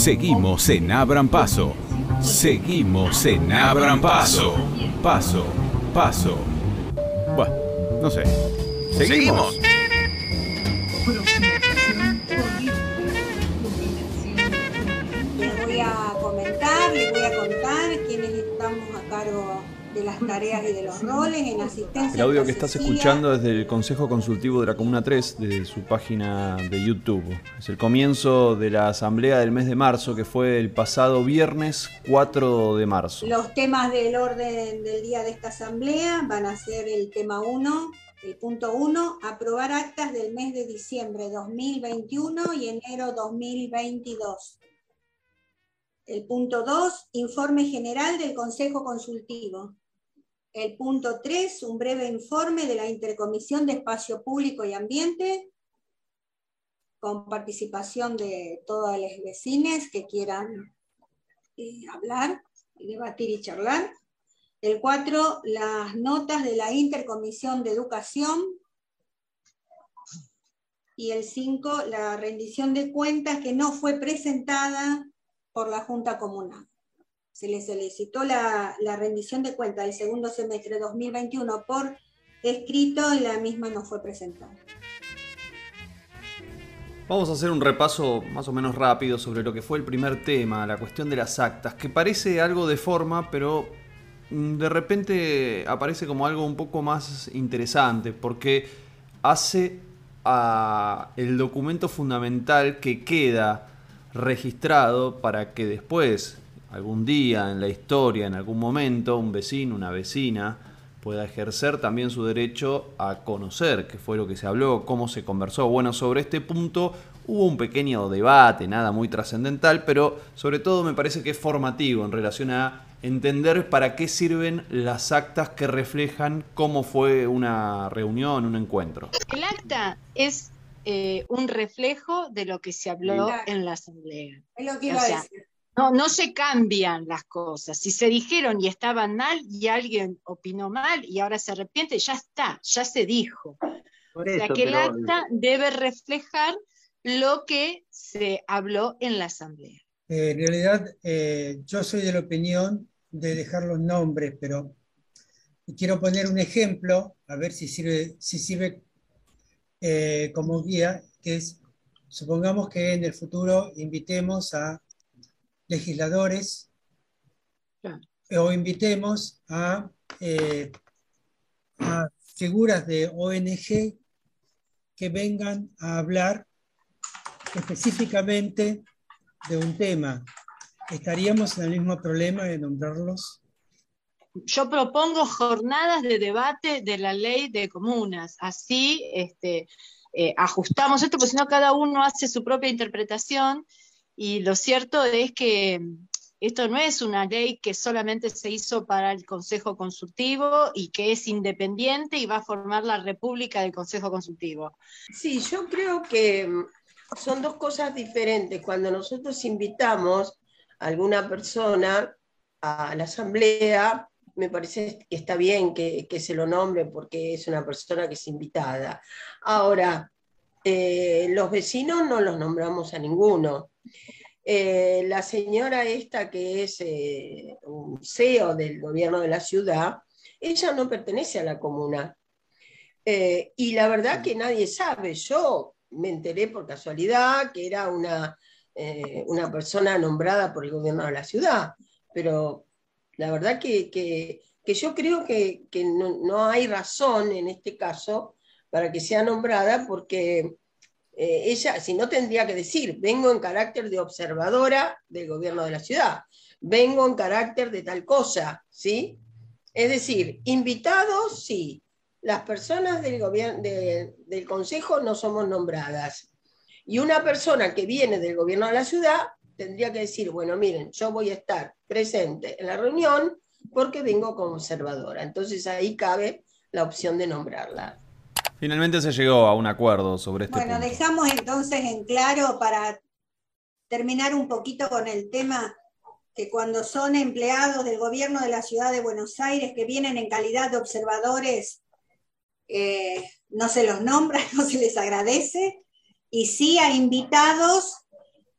Seguimos en Abran Paso. Seguimos en Abran Paso. Paso, paso. Bueno, no sé. Seguimos. Les voy a comentar, les voy a contar quiénes estamos a cargo de las tareas y de los roles. El audio que estás escuchando es del Consejo Consultivo de la Comuna 3, de su página de YouTube. Es el comienzo de la asamblea del mes de marzo, que fue el pasado viernes 4 de marzo. Los temas del orden del día de esta asamblea van a ser el tema 1, el punto 1, aprobar actas del mes de diciembre 2021 y enero 2022. El punto 2, informe general del Consejo Consultivo. El punto 3, un breve informe de la Intercomisión de Espacio Público y Ambiente, con participación de todos los vecinos que quieran eh, hablar, debatir y charlar. El 4, las notas de la Intercomisión de Educación. Y el 5, la rendición de cuentas que no fue presentada por la Junta Comunal. Se le solicitó la, rendición de cuentas del segundo semestre de 2021 por escrito y la misma no fue presentada. Vamos a hacer un repaso más o menos rápido sobre lo que fue el primer tema, la cuestión de las actas, que parece algo de forma, pero mm, de repente aparece como algo un poco más interesante, porque hace a el documento fundamental que queda registrado para que después, algún día en la historia, en algún momento, un vecino, una vecina, pueda ejercer también su derecho a conocer qué fue lo que se habló, cómo se conversó. Bueno, sobre este punto hubo un pequeño debate, nada muy trascendental, pero sobre todo me parece que es formativo en relación a entender para qué sirven las actas que reflejan cómo fue una reunión, un encuentro. El acta es eh, un reflejo de lo que se habló en la asamblea. Es lo que iba a decir. No, no se cambian las cosas. Si se dijeron y estaban mal y alguien opinó mal y ahora se arrepiente, ya está, ya se dijo. o sea que el acta debe reflejar lo que se habló en la asamblea. Eh, en realidad, eh, yo soy de la opinión de dejar los nombres, pero quiero poner un ejemplo, a ver si sirve, si sirve eh, como guía, que es, supongamos que en el futuro invitemos a legisladores o invitemos a, eh, a figuras de ONG que vengan a hablar específicamente de un tema. ¿Estaríamos en el mismo problema de nombrarlos? Yo propongo jornadas de debate de la ley de comunas. Así este, eh, ajustamos esto, porque si no cada uno hace su propia interpretación y lo cierto es que esto no es una ley que solamente se hizo para el Consejo Consultivo y que es independiente y va a formar la República del Consejo Consultivo. Sí, yo creo que mm, son dos cosas diferentes. Cuando nosotros invitamos a alguna persona a la asamblea, me parece que está bien que, que se lo nombre porque es una persona que es invitada. Ahora, eh, los vecinos no los nombramos a ninguno. Eh, la señora esta que es eh, un CEO del gobierno de la ciudad, ella no pertenece a la comuna. y la verdad que nadie sabe, yo me enteré por casualidad que era una, una persona nombrada por el gobierno de la ciudad, pero la verdad que, que, yo creo que, que no, no, hay razón en este caso para que sea nombrada porque eh, ella, si no tendría que decir, vengo en carácter de observadora del gobierno de la ciudad, vengo en carácter de tal cosa, ¿sí? Es decir, invitados, sí, las personas del, del consejo no somos nombradas. Y una persona que viene del gobierno de la ciudad tendría que decir, bueno, miren, yo voy a estar presente en la reunión porque vengo como observadora. Entonces ahí cabe la opción de nombrarla. Finalmente se llegó a un acuerdo sobre este Bueno, dejamos entonces en claro para terminar un poquito con el tema que cuando son empleados del gobierno de la ciudad de Buenos Aires que vienen en calidad de observadores, eh, no se los nombra, no se les agradece, y sí a invitados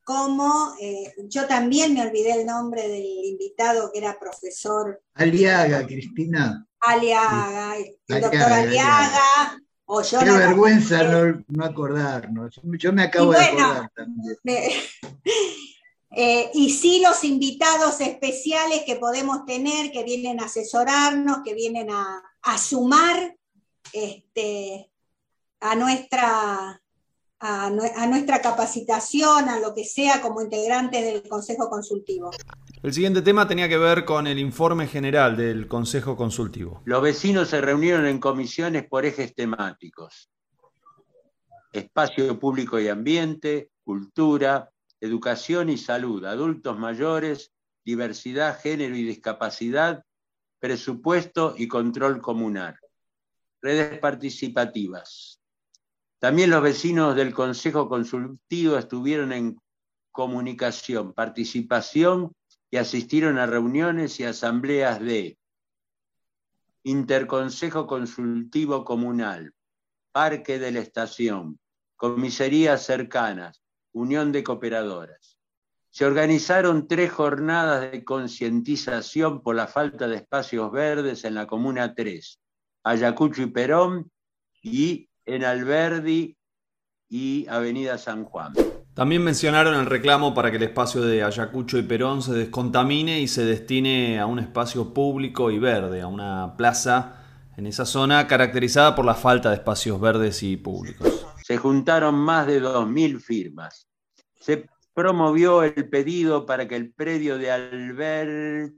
como, eh, yo también me olvidé el nombre del invitado que era profesor. Aliaga, Cristina. Aliaga, el doctor Aliaga. O Qué vergüenza no, acordarnos. Yo me acabo de acordar también. Eh, y sí los invitados especiales que podemos tener, que vienen a asesorarnos, que vienen a, a sumar este, a nuestra a, nuestra capacitación, a lo que sea como integrantes del Consejo Consultivo. El siguiente tema tenía que ver con el informe general del Consejo Consultivo. Los vecinos se reunieron en comisiones por ejes temáticos. Espacio público y ambiente, cultura, educación y salud, adultos mayores, diversidad, género y discapacidad, presupuesto y control comunal. Redes participativas, también los vecinos del Consejo Consultivo estuvieron en comunicación, participación y asistieron a reuniones y asambleas de Interconsejo Consultivo Comunal, Parque de la Estación, comisarías cercanas, Unión de Cooperadoras. Se organizaron tres jornadas de concientización por la falta de espacios verdes en la Comuna 3, Ayacucho y Perón, y en Alberdi y Avenida San Juan. También mencionaron el reclamo para que el espacio de Ayacucho y Perón se descontamine y se destine a un espacio público y verde, a una plaza en esa zona caracterizada por la falta de espacios verdes y públicos. Se juntaron más de 2.000 firmas. Se promovió el pedido para que el predio de Alberti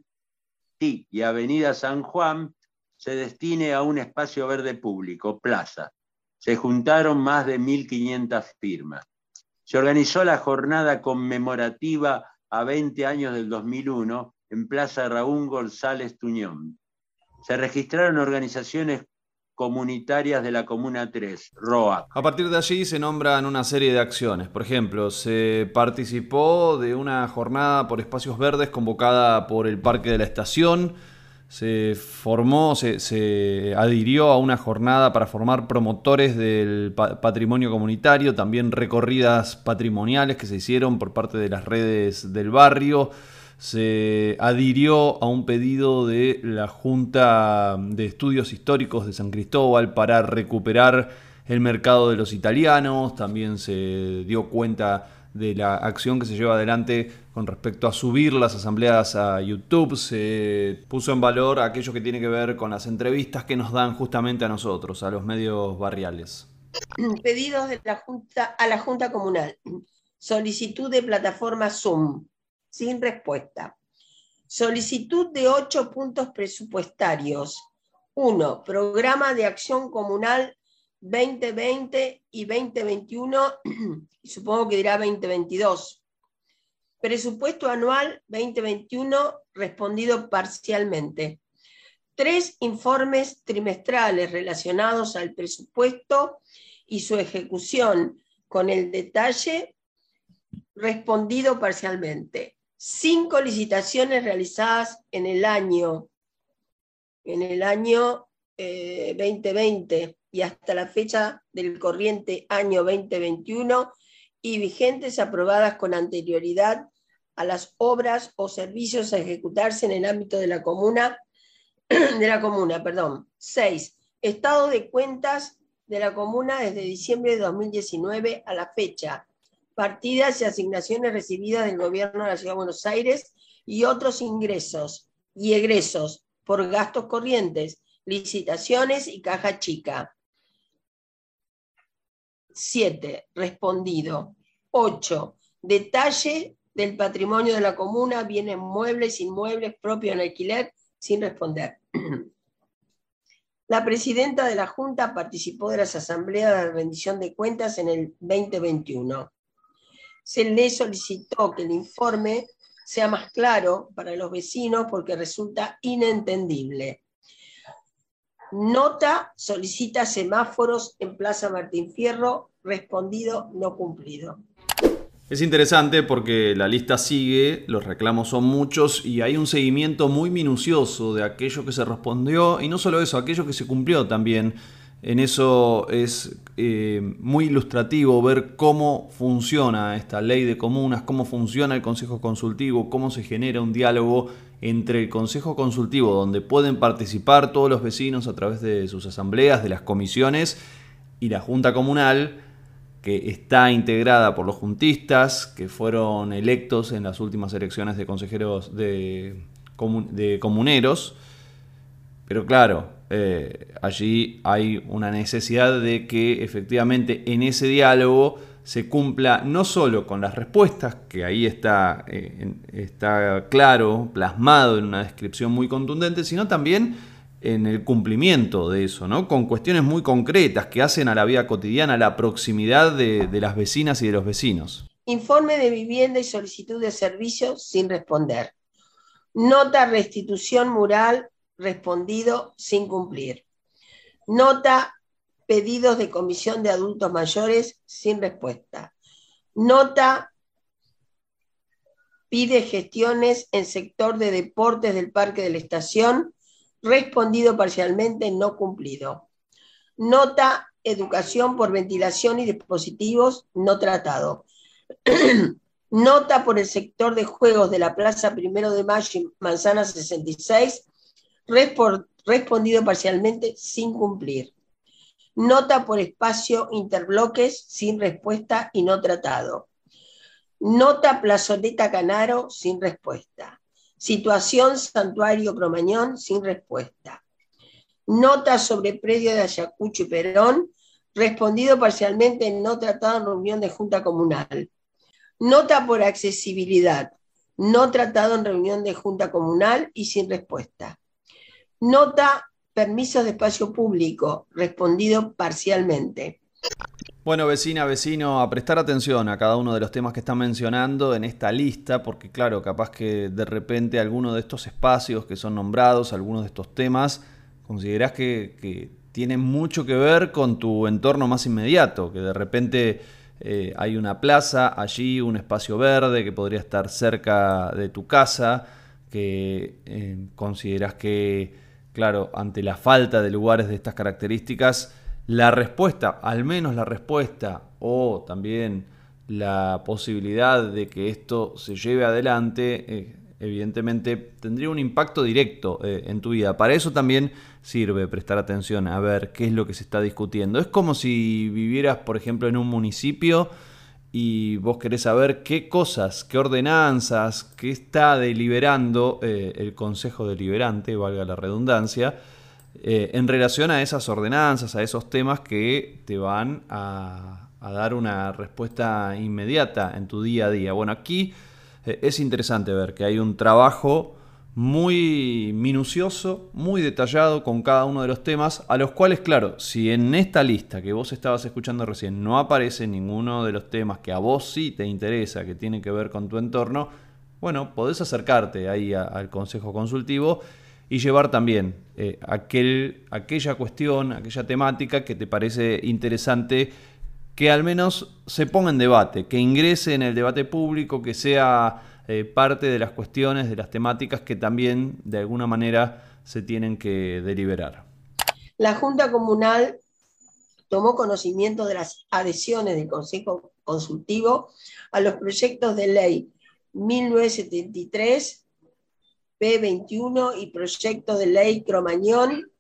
y Avenida San Juan se destine a un espacio verde público, plaza, se juntaron más de 1.500 firmas. Se organizó la jornada conmemorativa a 20 años del 2001 en Plaza Raúl González Tuñón. Se registraron organizaciones comunitarias de la Comuna 3, ROA. A partir de allí se nombran una serie de acciones. Por ejemplo, se participó de una jornada por espacios verdes convocada por el Parque de la Estación, se formó, se, adhirió a una jornada para formar promotores del patrimonio comunitario, también recorridas patrimoniales que se hicieron por parte de las redes del barrio. Se adhirió a un pedido de la Junta de Estudios Históricos de San Cristóbal para recuperar el mercado de los italianos. También se dio cuenta de la acción que se lleva adelante con respecto a subir las asambleas a YouTube. Se puso en valor aquello que tiene que ver con las entrevistas que nos dan justamente a nosotros, a los medios barriales. Pedidos de la junta, a la Junta Comunal. Solicitud de plataforma Zoom, sin respuesta. Solicitud de ocho puntos presupuestarios. Uno, Programa de Acción Comunal 2020 y 2021, y supongo que dirá 2022. Presupuesto anual 2021 respondido parcialmente. Tres informes trimestrales relacionados al presupuesto y su ejecución con el detalle respondido parcialmente. Cinco licitaciones realizadas en el año, en el año 2020 eh, y hasta la fecha del corriente año 2021 y vigentes aprobadas con anterioridad a las obras o servicios a ejecutarse en el ámbito de la comuna, de la comuna, perdón. 6. Estado de cuentas de la comuna desde diciembre de 2019 a la fecha. Partidas y asignaciones recibidas del gobierno de la Ciudad de Buenos Aires y otros ingresos y egresos por gastos corrientes, licitaciones y caja chica. 7. Respondido. 8. Detalle del patrimonio de la comuna, bienes muebles, inmuebles propios en alquiler, sin responder. La presidenta de la Junta participó de las asambleas de rendición de cuentas en el 2021. Se le solicitó que el informe sea más claro para los vecinos porque resulta inentendible. Nota solicita semáforos en Plaza Martín Fierro, respondido no cumplido. Es interesante porque la lista sigue, los reclamos son muchos y hay un seguimiento muy minucioso de aquello que se respondió y no solo eso, aquello que se cumplió también En eso es eh, muy ilustrativo ver cómo funciona esta ley de comunas, cómo funciona el Consejo Consultivo, cómo se genera un diálogo entre el Consejo Consultivo, donde pueden participar todos los vecinos a través de sus asambleas, de las comisiones, y la Junta Comunal, que está integrada por los juntistas, que fueron electos en las últimas elecciones de consejeros de, de comuneros. Pero claro, eh, allí hay una necesidad de que efectivamente en ese diálogo se cumpla no solo con las respuestas, que ahí está, eh, está claro, plasmado en una descripción muy contundente, sino también en el cumplimiento de eso, ¿no? Con cuestiones muy concretas que hacen a la vida cotidiana, la proximidad de, de las vecinas y de los vecinos. Informe de vivienda y solicitud de servicios sin responder. Nota restitución mural respondido sin cumplir. Nota pedidos de comisión de adultos mayores sin respuesta. Nota pide gestiones en sector de deportes del Parque de la Estación respondido parcialmente, no cumplido. Nota, educación por ventilación y dispositivos no tratado. Nota por el sector de juegos de la Plaza Primero de Mayo, Manzana 66, respondido parcialmente sin cumplir. Nota por espacio interbloques sin respuesta y no tratado. Nota plazoleta Canaro sin respuesta. Situación Santuario Cromañón sin respuesta. Nota sobre predio de Ayacucho y Perón, respondido parcialmente en no tratado en reunión de Junta Comunal. Nota por accesibilidad, no tratado en reunión de Junta Comunal y sin respuesta. Nota permisos de espacio público, respondido parcialmente. Bueno, vecina, vecino, a prestar atención a cada uno de los temas que están mencionando en esta lista, porque claro, capaz que de repente alguno de estos espacios que son nombrados, algunos de estos temas, considerás que, tienen mucho que ver con tu entorno más inmediato, que de repente eh, hay una plaza allí, un espacio verde que podría estar cerca de tu casa, que eh, consideras que, claro, ante la falta de lugares de estas características, la respuesta, al menos la respuesta o también la posibilidad de que esto se lleve adelante, eh, evidentemente tendría un impacto directo eh, en tu vida. Para eso también sirve prestar atención a ver qué es lo que se está discutiendo. Es como si vivieras, por ejemplo, en un municipio y vos querés saber qué cosas, qué ordenanzas, qué está deliberando eh, el Consejo Deliberante, valga la redundancia, eh, en relación a esas ordenanzas, a esos temas que te van a, dar una respuesta inmediata en tu día a día. Bueno, aquí eh, es interesante ver que hay un trabajo muy minucioso, muy detallado con cada uno de los temas, a los cuales, claro, si en esta lista que vos estabas escuchando recién no aparece ninguno de los temas que a vos sí te interesa, que tiene que ver con tu entorno, bueno, podés acercarte ahí al Consejo Consultivo y llevar también eh, aquel, aquella cuestión, aquella temática que te parece interesante que al menos se ponga en debate, que ingrese en el debate público, que sea eh, parte de las cuestiones, de las temáticas que también de alguna manera se tienen que deliberar. La Junta Comunal tomó conocimiento de las adhesiones del Consejo Consultivo a los proyectos de ley 1973 P21 y proyecto de ley Cromañón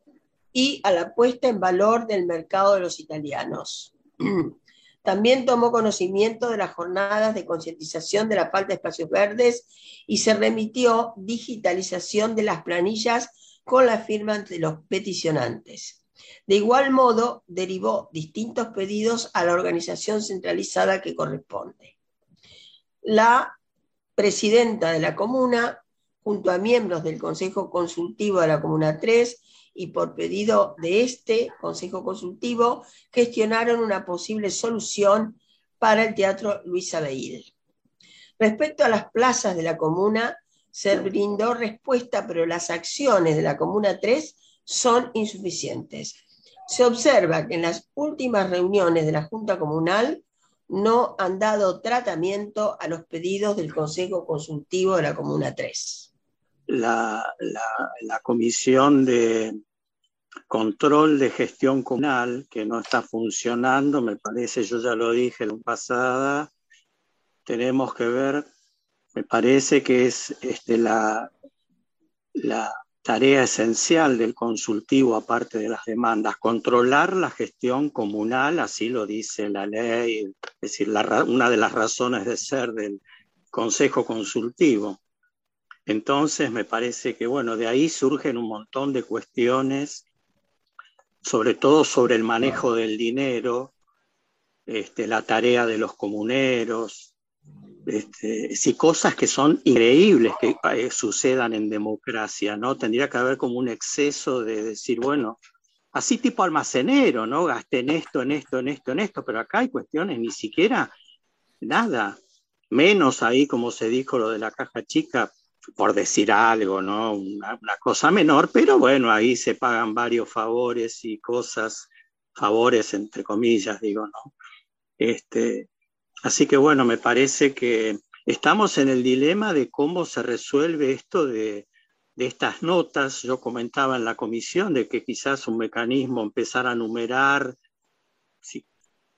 y a la puesta en valor del mercado de los italianos. También tomó conocimiento de las jornadas de concientización de la falta de espacios verdes y se remitió digitalización de las planillas con la firma de los peticionantes. De igual modo, derivó distintos pedidos a la organización centralizada que corresponde. La presidenta de la comuna junto a miembros del Consejo Consultivo de la Comuna 3 y por pedido de este Consejo Consultivo, gestionaron una posible solución para el Teatro Luis Abeil. Respecto a las plazas de la comuna, se brindó respuesta, pero las acciones de la Comuna 3 son insuficientes. Se observa que en las últimas reuniones de la Junta Comunal no han dado tratamiento a los pedidos del Consejo Consultivo de la Comuna 3 la, la, comisión de, control de gestión comunal que no está funcionando, me parece, yo ya lo dije la pasada, tenemos que ver, me parece que es este, la, la tarea esencial del consultivo, aparte de las demandas, controlar la gestión comunal, así lo dice la ley, es decir, una de las razones de ser del Consejo Consultivo. Entonces, me parece que, bueno, de ahí surgen un montón de cuestiones, sobre todo sobre el manejo del dinero, este, la tarea de los comuneros, este, cosas que son increíbles que eh, sucedan en democracia, ¿no? Tendría que haber como un exceso de decir, bueno, así tipo almacenero, ¿no? Gasten esto, en esto, en esto, en esto, pero acá hay cuestiones ni siquiera nada, menos ahí como se dijo lo de la caja chica, por decir algo, ¿no? Una, cosa menor, pero bueno, ahí se pagan varios favores y cosas, favores entre comillas, digo, ¿no? Este, Así que bueno, me parece que estamos en el dilema de cómo se resuelve esto de, estas notas. Yo comentaba en la comisión de que quizás un mecanismo empezar a numerar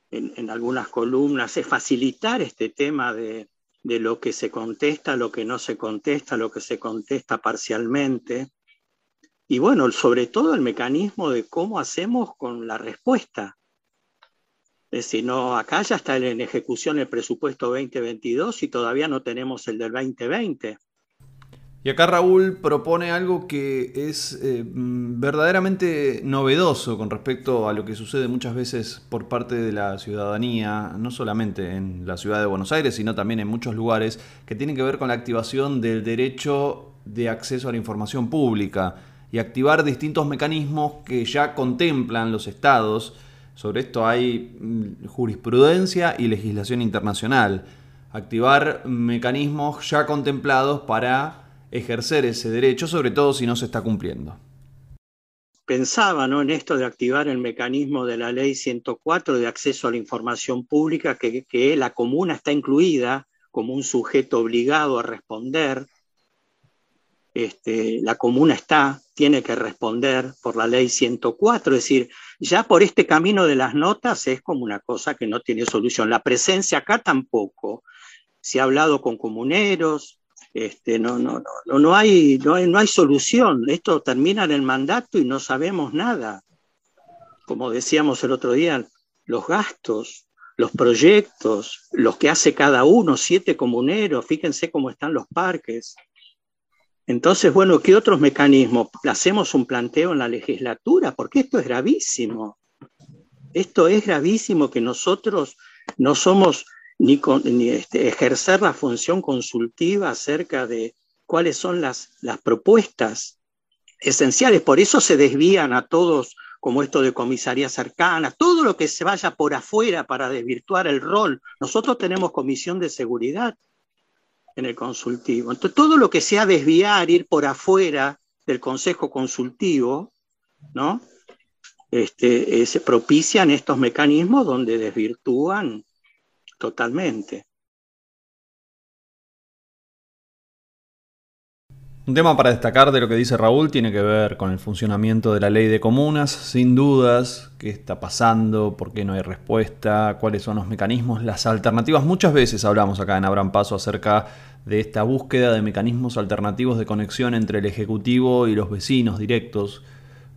en, algunas columnas, es facilitar este tema de, de lo que se contesta, lo que no se contesta, lo que se contesta parcialmente. Y bueno, sobre todo el mecanismo de cómo hacemos con la respuesta. Es decir, no, acá ya está en ejecución el presupuesto 2022 y todavía no tenemos el del 2020. Y acá Raúl propone algo que es eh, mm, verdaderamente novedoso con respecto a lo que sucede muchas veces por parte de la ciudadanía, no solamente en la ciudad de Buenos Aires, sino también en muchos lugares, que tiene que ver con la activación del derecho de acceso a la información pública y activar distintos mecanismos que ya contemplan los estados sobre esto hay mm, jurisprudencia y legislación internacional. Activar mecanismos ya contemplados para ejercer ese derecho, sobre todo si no se está cumpliendo. Pensaba ¿no? en esto de activar el mecanismo de la ley 104 de acceso a la información pública, que, la comuna está incluida como un sujeto obligado a responder este, la comuna está, tiene que responder por la ley 104, es decir, ya por este camino de las notas es como una cosa que no tiene solución. La presencia acá tampoco. Se ha hablado con comuneros, este, no, no, no, no, hay, no, hay, no hay solución. Esto termina en el mandato y no sabemos nada. Como decíamos el otro día, los gastos, los proyectos, los que hace cada uno, siete comuneros, fíjense cómo están los parques. Entonces, bueno, ¿qué otros mecanismos? Hacemos un planteo en la legislatura, porque esto es gravísimo. Esto es gravísimo que nosotros no somos ni, este, ejercer la función consultiva acerca de cuáles son las, propuestas esenciales. Por eso se desvían a todos, como esto de comisaría cercana, todo lo que se vaya por afuera para desvirtuar el rol. Nosotros tenemos comisión de seguridad en el consultivo. Entonces, todo lo que sea desviar, ir por afuera del consejo consultivo, ¿no? Este, eh, se propician estos mecanismos donde desvirtúan totalmente. Un tema para destacar de lo que dice Raúl tiene que ver con el funcionamiento de la ley de comunas, sin dudas, qué está pasando, por qué no hay respuesta, cuáles son los mecanismos, las alternativas. Muchas veces hablamos acá en Abran Paso acerca de esta búsqueda de mecanismos alternativos de conexión entre el Ejecutivo y los vecinos directos,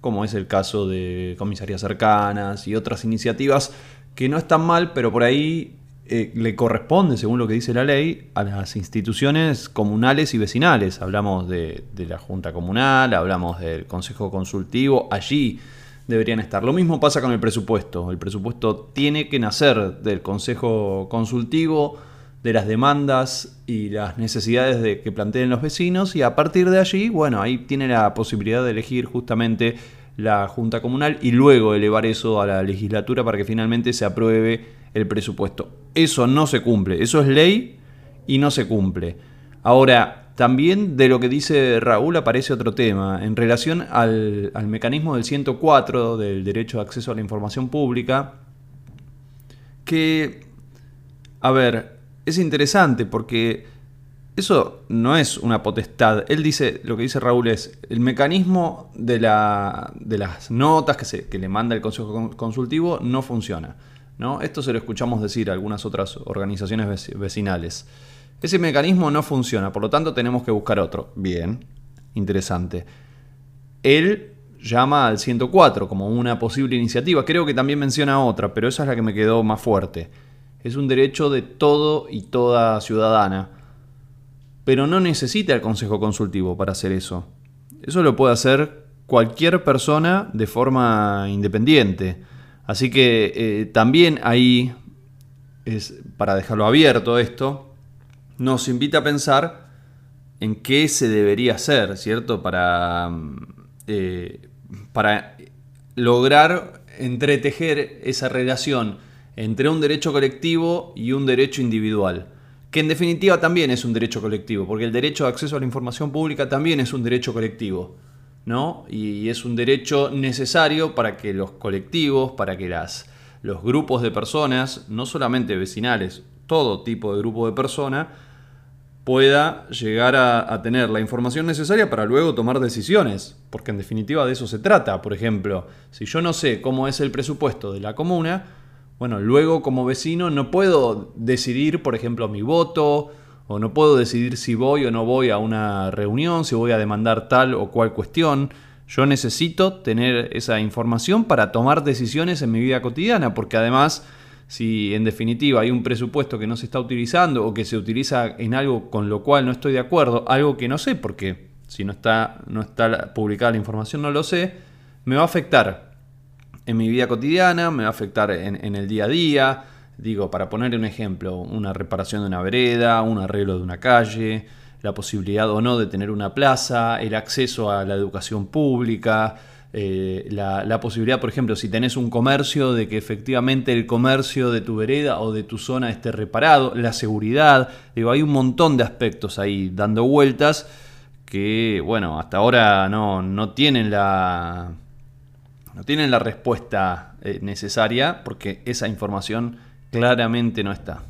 como es el caso de comisarías cercanas y otras iniciativas que no están mal, pero por ahí eh, le corresponde, según lo que dice la ley, a las instituciones comunales y vecinales. Hablamos de, la Junta Comunal, hablamos del Consejo Consultivo, allí deberían estar. Lo mismo pasa con el presupuesto. El presupuesto tiene que nacer del Consejo Consultivo, de las demandas y las necesidades de, que planteen los vecinos y a partir de allí, bueno, ahí tiene la posibilidad de elegir justamente la Junta Comunal y luego elevar eso a la legislatura para que finalmente se apruebe el presupuesto. Eso no se cumple, eso es ley y no se cumple. Ahora, también de lo que dice Raúl aparece otro tema. En relación al, mecanismo del 104 del derecho de acceso a la información pública, que, a ver, es interesante porque eso no es una potestad. Él dice, lo que dice Raúl es, el mecanismo de, la, de las notas que, se, que le manda el Consejo Consultivo no funciona. ¿No? Esto se lo escuchamos decir a algunas otras organizaciones vecinales. Ese mecanismo no funciona, por lo tanto tenemos que buscar otro. Bien, interesante. Él llama al 104 como una posible iniciativa. Creo que también menciona otra, pero esa es la que me quedó más fuerte. Es un derecho de todo y toda ciudadana pero no necesita el consejo consultivo para hacer eso. Eso lo puede hacer cualquier persona de forma independiente. Así que eh, también ahí, es, para dejarlo abierto esto, nos invita a pensar en qué se debería hacer, ¿cierto? Para, eh, para lograr entretejer esa relación entre un derecho colectivo y un derecho individual que en definitiva también es un derecho colectivo, porque el derecho de acceso a la información pública también es un derecho colectivo, Y es un derecho necesario para que los colectivos, para que las, los grupos de personas, no solamente vecinales, todo tipo de grupo de personas, pueda llegar a, tener la información necesaria para luego tomar decisiones, porque en definitiva de eso se trata. Por ejemplo, si yo no sé cómo es el presupuesto de la comuna, bueno, luego como vecino no puedo decidir, por ejemplo, mi voto, o no puedo decidir si voy o no voy a una reunión, si voy a demandar tal o cual cuestión. Yo necesito tener esa información para tomar decisiones en mi vida cotidiana, porque además, si en definitiva hay un presupuesto que no se está utilizando o que se utiliza en algo con lo cual no estoy de acuerdo, algo que no sé, porque si no está, no está publicada la información no lo sé, me va a afectar en mi vida cotidiana, me va a afectar en, el día a día. Digo, para poner un ejemplo, una reparación de una vereda, un arreglo de una calle, la posibilidad o no de tener una plaza, el acceso a la educación pública, eh, la, posibilidad, por ejemplo, si tenés un comercio, de que efectivamente el comercio de tu vereda o de tu zona esté reparado, la seguridad, digo, hay un montón de aspectos ahí dando vueltas que, bueno, hasta ahora no, no tienen la, no tienen la respuesta eh, necesaria porque esa información claramente no está.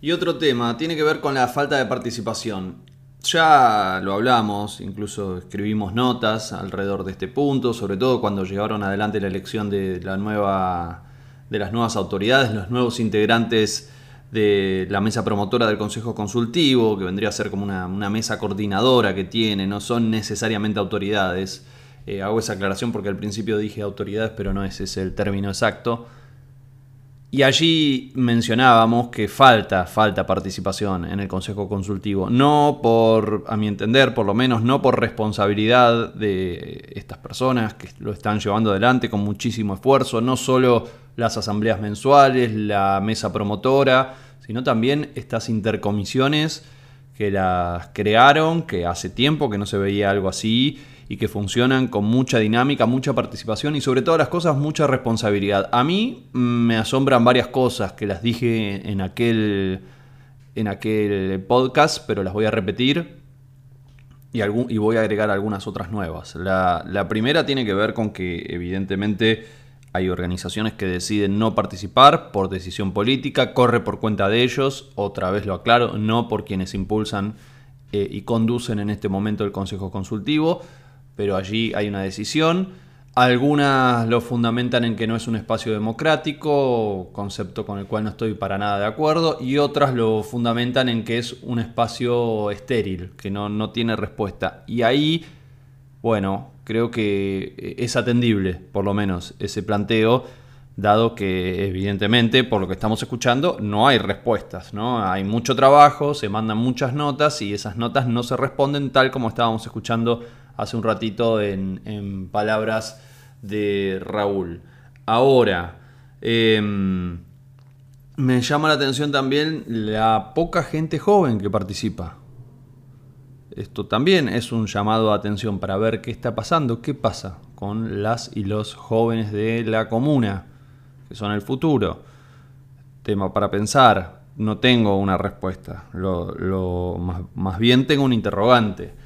Y otro tema tiene que ver con la falta de participación. Ya lo hablamos, incluso escribimos notas alrededor de este punto, sobre todo cuando llegaron adelante la elección de, la nueva, de las nuevas autoridades, los nuevos integrantes de la mesa promotora del Consejo Consultivo, que vendría a ser como una, una mesa coordinadora que tiene, no son necesariamente autoridades. Eh, hago esa aclaración porque al principio dije autoridades, pero no ese es el término exacto. Y allí mencionábamos que falta, falta participación en el Consejo Consultivo. No por, a mi entender, por lo menos, no por responsabilidad de estas personas que lo están llevando adelante con muchísimo esfuerzo, no solo las asambleas mensuales, la mesa promotora, sino también estas intercomisiones que las crearon, que hace tiempo que no se veía algo así y que funcionan con mucha dinámica, mucha participación y sobre todas las cosas mucha responsabilidad. A mí me asombran varias cosas que las dije en aquel, en aquel podcast, pero las voy a repetir y, y voy a agregar algunas otras nuevas. La, la primera tiene que ver con que evidentemente hay organizaciones que deciden no participar por decisión política, corre por cuenta de ellos, otra vez lo aclaro, no por quienes impulsan eh, y conducen en este momento el Consejo Consultivo pero allí hay una decisión. Algunas lo fundamentan en que no es un espacio democrático, concepto con el cual no estoy para nada de acuerdo, y otras lo fundamentan en que es un espacio estéril, que no, no tiene respuesta. Y ahí, bueno, creo que es atendible, por lo menos, ese planteo, dado que evidentemente, por lo que estamos escuchando, no hay respuestas, ¿no? Hay mucho trabajo, se mandan muchas notas y esas notas no se responden tal como estábamos escuchando hace un ratito en, palabras de Raúl. Ahora, em, me llama la atención también la poca gente joven que participa. Esto también es un llamado de atención para ver qué está pasando, qué pasa con las y los jóvenes de la comuna, que son el futuro. Tema para pensar, no tengo una respuesta, lo, más bien tengo un interrogante.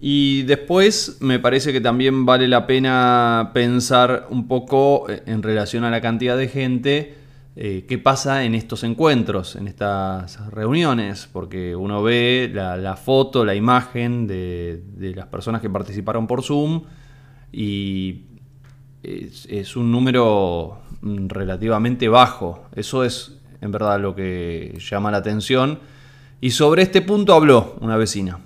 Y después me parece que también vale la pena pensar un poco eh, en relación a la cantidad de gente eh, qué pasa en estos encuentros, en estas reuniones, porque uno ve la, foto, la imagen de, las personas que participaron por Zoom y es, un número mm, relativamente bajo. Eso es en verdad lo que llama la atención. Y sobre este punto habló una vecina.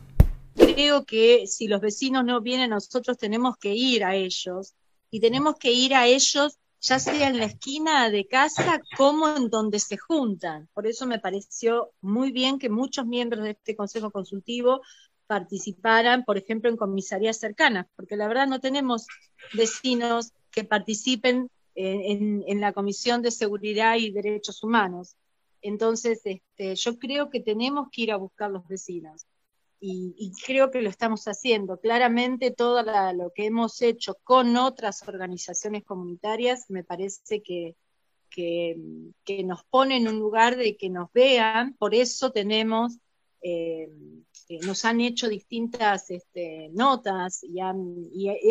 Creo que si los vecinos no vienen, nosotros tenemos que ir a ellos y tenemos que ir a ellos ya sea en la esquina de casa como en donde se juntan. Por eso me pareció muy bien que muchos miembros de este Consejo Consultivo participaran, por ejemplo, en comisarías cercanas, porque la verdad no tenemos vecinos que participen en, la Comisión de Seguridad y Derechos Humanos. Entonces, este, yo creo que tenemos que ir a buscar los vecinos y, creo que lo estamos haciendo. Claramente todo lo que hemos hecho con otras organizaciones comunitarias me parece que, que, nos pone en un lugar de que nos vean, por eso tenemos, eh, eh, nos han hecho distintas este, notas y,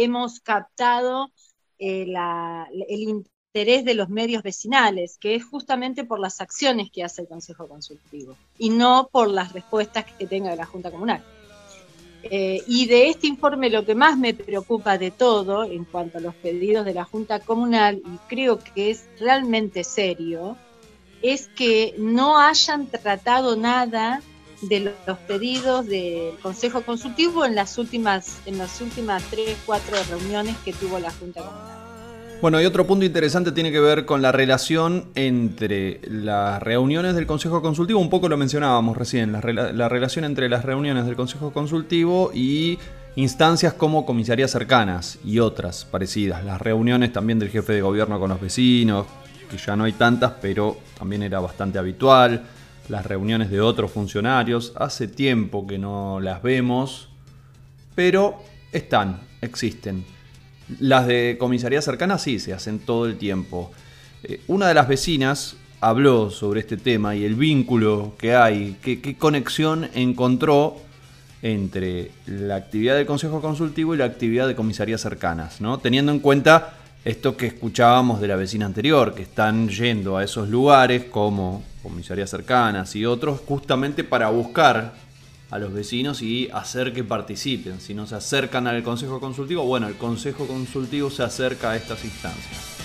hemos captado eh, el interés de los medios vecinales, que es justamente por las acciones que hace el Consejo Consultivo y no por las respuestas que tenga la Junta Comunal. Eh, y de este informe lo que más me preocupa de todo en cuanto a los pedidos de la Junta Comunal, y creo que es realmente serio, es que no hayan tratado nada de los pedidos del Consejo Consultivo en las últimas, en las últimas tres, cuatro reuniones que tuvo la Junta Comunal. Bueno, y otro punto interesante tiene que ver con la relación entre las reuniones del Consejo Consultivo, un poco lo mencionábamos recién, la, relación entre las reuniones del Consejo Consultivo y instancias como comisarías cercanas y otras parecidas, las reuniones también del jefe de gobierno con los vecinos, que ya no hay tantas, pero también era bastante habitual, las reuniones de otros funcionarios, hace tiempo que no las vemos, pero están, existen. Las de comisaría cercana sí, se hacen todo el tiempo. Eh, una de las vecinas habló sobre este tema y el vínculo que hay, qué, conexión encontró entre la actividad del Consejo Consultivo y la actividad de comisarías cercanas, ¿no? Teniendo en cuenta esto que escuchábamos de la vecina anterior, que están yendo a esos lugares como comisarías cercanas y otros justamente para buscar a los vecinos y hacer que participen. Si no se acercan al Consejo Consultivo, bueno, el Consejo Consultivo se acerca a estas instancias.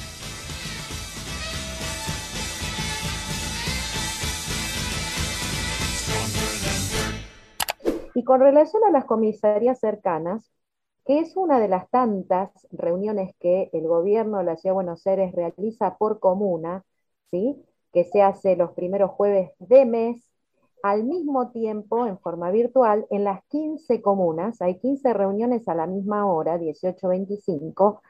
Y con relación a las comisarías cercanas, que es una de las tantas reuniones que el gobierno de la Ciudad de Buenos Aires realiza por comuna, ¿sí? que se hace los primeros jueves de mes al mismo tiempo, en forma virtual, en las 15 comunas, hay 15 reuniones a la misma hora, 18-25.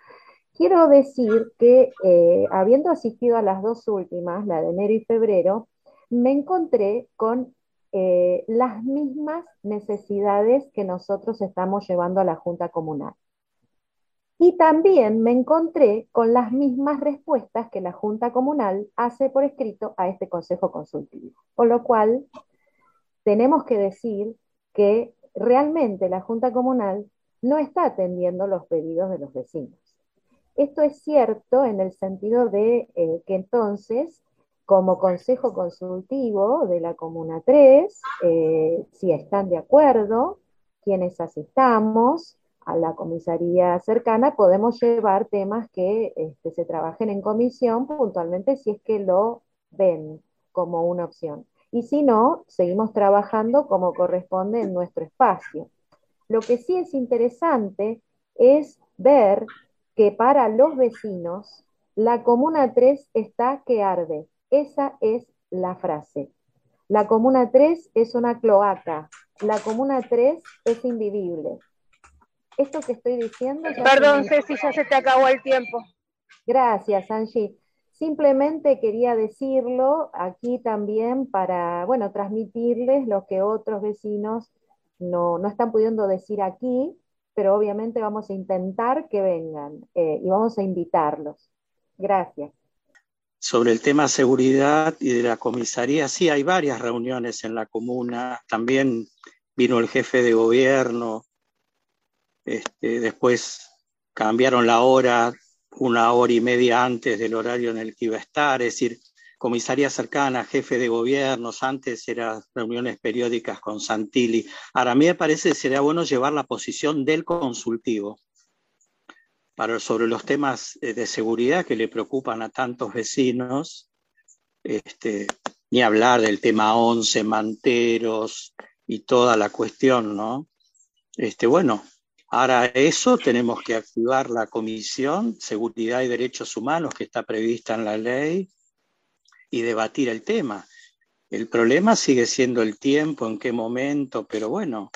Quiero decir que, eh, habiendo asistido a las dos últimas, la de enero y febrero, me encontré con eh, las mismas necesidades que nosotros estamos llevando a la Junta Comunal. Y también me encontré con las mismas respuestas que la Junta Comunal hace por escrito a este Consejo Consultivo. Con lo cual, tenemos que decir que realmente la Junta Comunal no está atendiendo los pedidos de los vecinos. Esto es cierto en el sentido de eh, que entonces, como Consejo Consultivo de la Comuna 3, eh, si están de acuerdo, quienes asistamos a la comisaría cercana, podemos llevar temas que este, se trabajen en comisión puntualmente si es que lo ven como una opción y si no, seguimos trabajando como corresponde en nuestro espacio. Lo que sí es interesante es ver que para los vecinos la Comuna 3 está que arde. Esa es la frase. La Comuna 3 es una cloaca. La Comuna 3 es invivible. Esto que estoy diciendo... Perdón, Ceci, ya se te acabó el tiempo. Gracias, Angie. Simplemente quería decirlo aquí también para, bueno, transmitirles lo que otros vecinos no, están pudiendo decir aquí, pero obviamente vamos a intentar que vengan eh, y vamos a invitarlos. Gracias. Sobre el tema seguridad y de la comisaría, sí, hay varias reuniones en la comuna. También vino el jefe de gobierno. Este, después cambiaron la hora una hora y media antes del horario en el que iba a estar. Es decir, comisaría cercana, jefe de gobiernos, antes eran reuniones periódicas con Santilli. Ahora, a mí me parece que sería bueno llevar la posición del consultivo para, sobre los temas eh, de seguridad que le preocupan a tantos vecinos, este, ni hablar del tema 11, manteros y toda la cuestión, ¿no? Este, bueno, ahora eso tenemos que activar la Comisión Seguridad y Derechos Humanos que está prevista en la ley y debatir el tema. El problema sigue siendo el tiempo, en qué momento, pero bueno,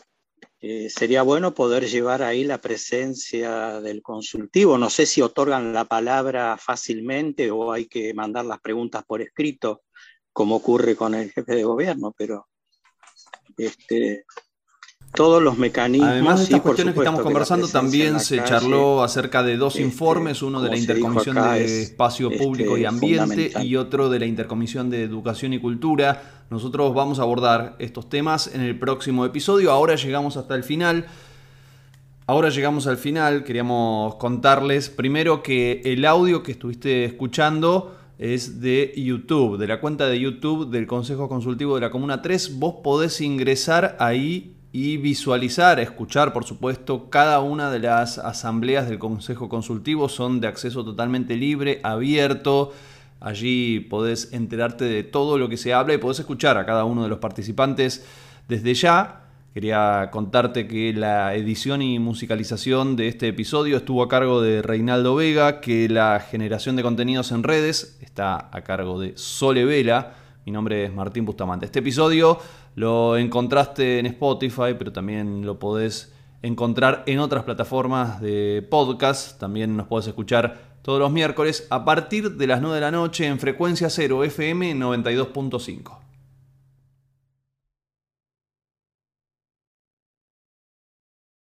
eh, sería bueno poder llevar ahí la presencia del consultivo. No sé si otorgan la palabra fácilmente o hay que mandar las preguntas por escrito, como ocurre con el jefe de gobierno, pero este, todos los mecanismos. Además de estas cuestiones que estamos conversando, también se charló acerca de dos este, informes, uno de la Intercomisión de Espacio Público y este, Ambiente y otro de la Intercomisión de Educación y Cultura. Nosotros vamos a abordar estos temas en el próximo episodio. Ahora llegamos hasta el final. Ahora llegamos al final. Queríamos contarles primero que el audio que estuviste escuchando es de YouTube, de la cuenta de YouTube del Consejo Consultivo de la Comuna 3. Vos podés ingresar ahí y visualizar, escuchar, por supuesto, cada una de las asambleas del Consejo Consultivo son de acceso totalmente libre, abierto. Allí podés enterarte de todo lo que se habla y podés escuchar a cada uno de los participantes desde ya. Quería contarte que la edición y musicalización de este episodio estuvo a cargo de Reinaldo Vega, que la generación de contenidos en redes está a cargo de Sole Vela. Mi nombre es Martín Bustamante. Este episodio lo encontraste en Spotify, pero también lo podés encontrar en otras plataformas de podcast. También nos podés escuchar todos los miércoles a partir de las 9 de la noche en frecuencia 0 FM 92.5.